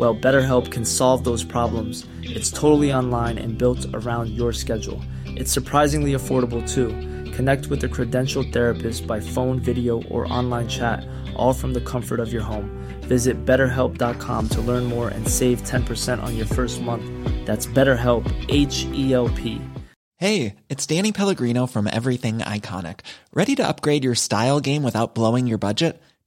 Well, BetterHelp can solve those problems. It's totally online and built around your schedule. It's surprisingly affordable too. Connect with a credentialed therapist by phone, video, or online chat, all from the comfort of your home. Visit betterhelp.com to learn more and save 10% on your first month. That's BetterHelp, H E L P. Hey, it's Danny Pellegrino from Everything Iconic. Ready to upgrade your style game without blowing your budget?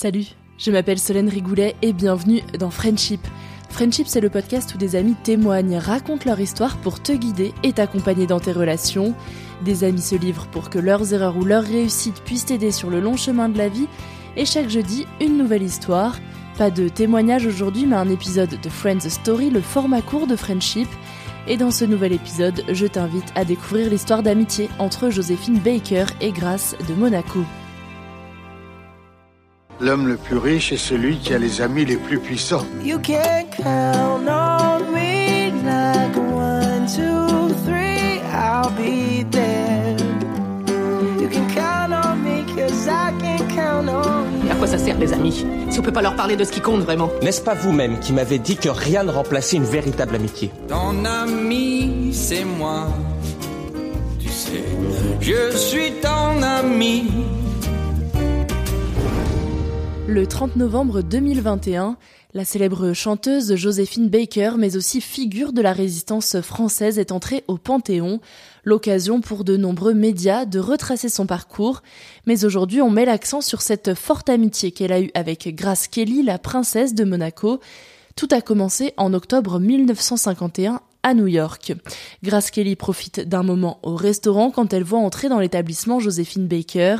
Salut, je m'appelle Solène Rigoulet et bienvenue dans Friendship. Friendship, c'est le podcast où des amis témoignent, racontent leur histoire pour te guider et t'accompagner dans tes relations. Des amis se livrent pour que leurs erreurs ou leurs réussites puissent t'aider sur le long chemin de la vie. Et chaque jeudi, une nouvelle histoire. Pas de témoignage aujourd'hui, mais un épisode de Friends Story, le format court de Friendship. Et dans ce nouvel épisode, je t'invite à découvrir l'histoire d'amitié entre Joséphine Baker et Grace de Monaco. L'homme le plus riche est celui qui a les amis les plus puissants. You can count on me like one, two, three, I'll be there. You can count on me cause I can count on you. À quoi ça sert les amis Si on peut pas leur parler de ce qui compte vraiment? N'est-ce pas vous-même qui m'avez dit que rien ne remplaçait une véritable amitié? Ton ami, c'est moi. Tu sais, je suis ton ami. Le 30 novembre 2021, la célèbre chanteuse Joséphine Baker, mais aussi figure de la résistance française, est entrée au Panthéon, l'occasion pour de nombreux médias de retracer son parcours. Mais aujourd'hui, on met l'accent sur cette forte amitié qu'elle a eue avec Grace Kelly, la princesse de Monaco. Tout a commencé en octobre 1951 à New York. Grace Kelly profite d'un moment au restaurant quand elle voit entrer dans l'établissement Joséphine Baker.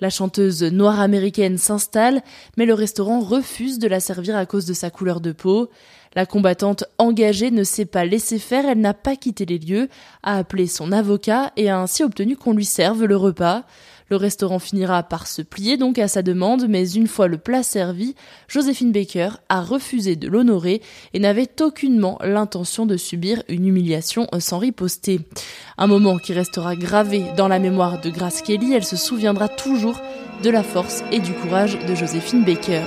La chanteuse noire américaine s'installe, mais le restaurant refuse de la servir à cause de sa couleur de peau. La combattante engagée ne s'est pas laissée faire, elle n'a pas quitté les lieux, a appelé son avocat et a ainsi obtenu qu'on lui serve le repas. Le restaurant finira par se plier donc à sa demande, mais une fois le plat servi, Joséphine Baker a refusé de l'honorer et n'avait aucunement l'intention de subir une humiliation sans riposter. Un moment qui restera gravé dans la mémoire de Grace Kelly, elle se souviendra toujours de la force et du courage de Joséphine Baker.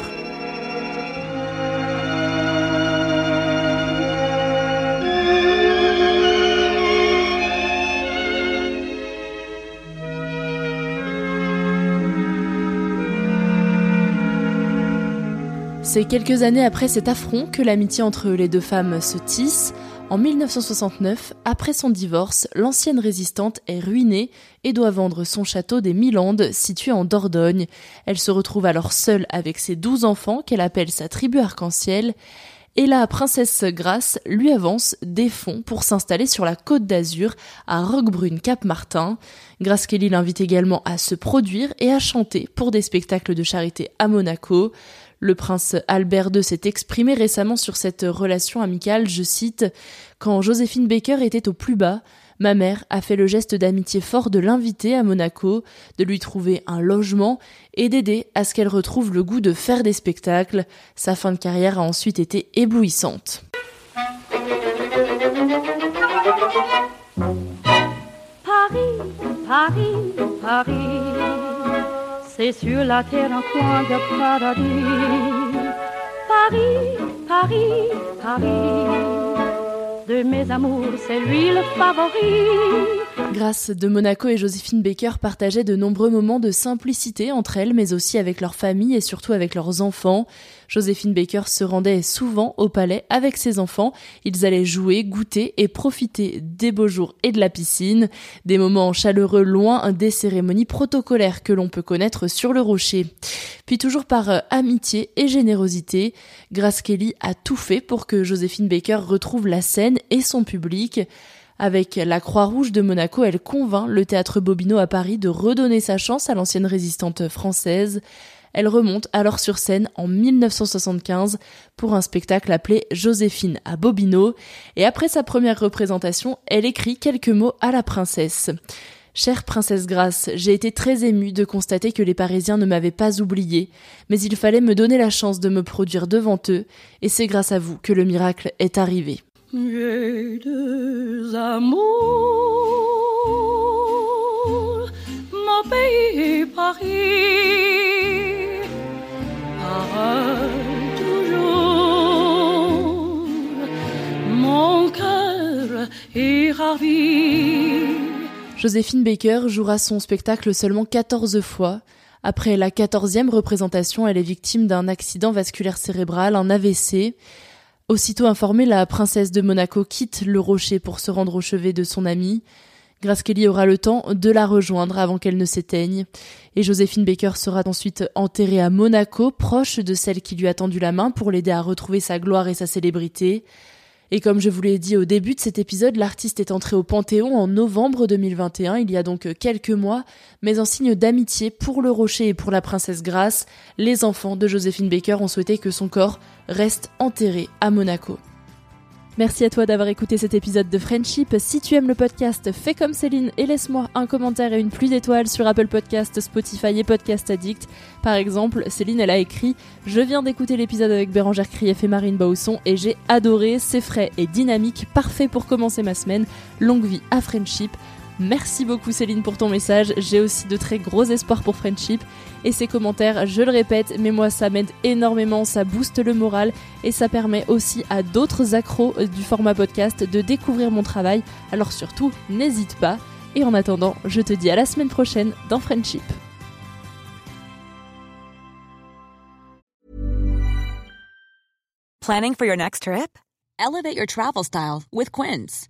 C'est quelques années après cet affront que l'amitié entre les deux femmes se tisse. En 1969, après son divorce, l'ancienne résistante est ruinée et doit vendre son château des Milandes, situé en Dordogne. Elle se retrouve alors seule avec ses douze enfants qu'elle appelle sa tribu arc-en-ciel. Et la princesse Grace lui avance des fonds pour s'installer sur la côte d'Azur à Roquebrune-Cap-Martin. Grace Kelly l'invite également à se produire et à chanter pour des spectacles de charité à Monaco. Le prince Albert II s'est exprimé récemment sur cette relation amicale, je cite, Quand Joséphine Baker était au plus bas, ma mère a fait le geste d'amitié fort de l'inviter à Monaco, de lui trouver un logement et d'aider à ce qu'elle retrouve le goût de faire des spectacles. Sa fin de carrière a ensuite été éblouissante. Paris, Paris, c'est sur la terre un coin de paradis. Paris, Paris, Paris, de mes amours, c'est lui le favori. Grâce de Monaco et Joséphine Baker partageaient de nombreux moments de simplicité entre elles, mais aussi avec leur famille et surtout avec leurs enfants. Joséphine Baker se rendait souvent au palais avec ses enfants. Ils allaient jouer, goûter et profiter des beaux jours et de la piscine. Des moments chaleureux loin des cérémonies protocolaires que l'on peut connaître sur le rocher. Puis toujours par euh, amitié et générosité, Grace Kelly a tout fait pour que Joséphine Baker retrouve la scène et son public. Avec la Croix-Rouge de Monaco, elle convainc le théâtre Bobino à Paris de redonner sa chance à l'ancienne résistante française. Elle remonte alors sur scène en 1975 pour un spectacle appelé Joséphine à Bobino, et après sa première représentation, elle écrit quelques mots à la princesse. Chère princesse Grace, j'ai été très émue de constater que les Parisiens ne m'avaient pas oubliée, mais il fallait me donner la chance de me produire devant eux, et c'est grâce à vous que le miracle est arrivé. J'ai deux amours, mon pays Paris, toujours, mon cœur est ravi. Joséphine Baker jouera son spectacle seulement 14 fois. Après la 14e représentation, elle est victime d'un accident vasculaire cérébral, un AVC. Aussitôt informée, la princesse de Monaco quitte le rocher pour se rendre au chevet de son amie. Grace aura le temps de la rejoindre avant qu'elle ne s'éteigne. Et Joséphine Baker sera ensuite enterrée à Monaco, proche de celle qui lui a tendu la main pour l'aider à retrouver sa gloire et sa célébrité. Et comme je vous l'ai dit au début de cet épisode, l'artiste est entré au Panthéon en novembre 2021, il y a donc quelques mois, mais en signe d'amitié pour le Rocher et pour la princesse Grace, les enfants de Joséphine Baker ont souhaité que son corps reste enterré à Monaco. Merci à toi d'avoir écouté cet épisode de Friendship. Si tu aimes le podcast, fais comme Céline et laisse-moi un commentaire et une pluie d'étoiles sur Apple Podcast, Spotify et Podcast Addict. Par exemple, Céline, elle a écrit Je viens d'écouter l'épisode avec Bérangère Krief et Marine Bausson et j'ai adoré, c'est frais et dynamique, parfait pour commencer ma semaine. Longue vie à Friendship. Merci beaucoup Céline pour ton message. J'ai aussi de très gros espoirs pour Friendship. Et ces commentaires, je le répète, mais moi ça m'aide énormément, ça booste le moral et ça permet aussi à d'autres accros du format podcast de découvrir mon travail. Alors surtout, n'hésite pas. Et en attendant, je te dis à la semaine prochaine dans Friendship. Planning for your next trip? Elevate your travel style with Quince.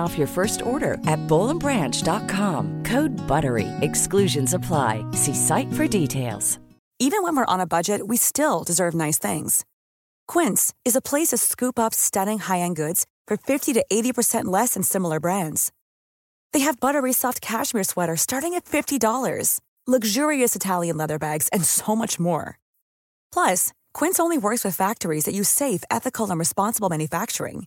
off your first order at bowlandbranch.com. Code BUTTERY. Exclusions apply. See site for details. Even when we're on a budget, we still deserve nice things. Quince is a place to scoop up stunning high-end goods for 50 to 80% less than similar brands. They have buttery soft cashmere sweaters starting at $50, luxurious Italian leather bags, and so much more. Plus, Quince only works with factories that use safe, ethical, and responsible manufacturing.